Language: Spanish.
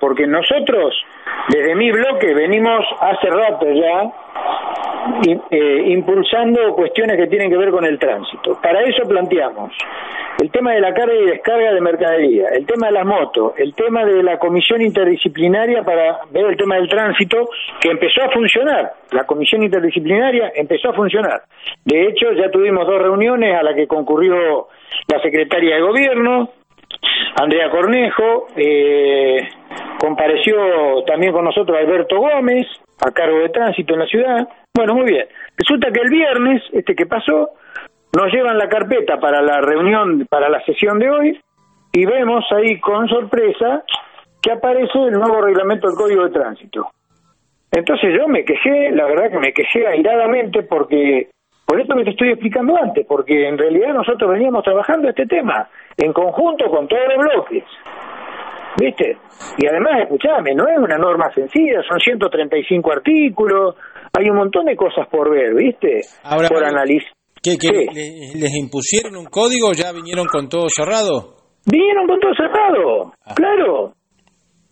porque nosotros, desde mi bloque, venimos hace rato ya eh, impulsando cuestiones que tienen que ver con el tránsito. Para eso planteamos el tema de la carga y descarga de mercadería, el tema de las motos, el tema de la comisión interdisciplinaria para ver el tema del tránsito, que empezó a funcionar. La comisión interdisciplinaria empezó a funcionar. De hecho, ya tuvimos dos reuniones a las que concurrió la secretaria de gobierno, Andrea Cornejo, eh, compareció también con nosotros Alberto Gómez, a cargo de tránsito en la ciudad. Bueno, muy bien. Resulta que el viernes, este que pasó, nos llevan la carpeta para la reunión, para la sesión de hoy, y vemos ahí con sorpresa que aparece el nuevo reglamento del Código de Tránsito. Entonces yo me quejé, la verdad que me quejé airadamente porque, por esto que te estoy explicando antes, porque en realidad nosotros veníamos trabajando este tema en conjunto con todos los bloques. ¿Viste? Y además, escuchame, no es una norma sencilla, son 135 artículos, hay un montón de cosas por ver, ¿viste? Ahora, por analizar. ¿Qué, les impusieron un código? ¿Ya vinieron con todo cerrado? Vinieron con todo cerrado, ah. claro.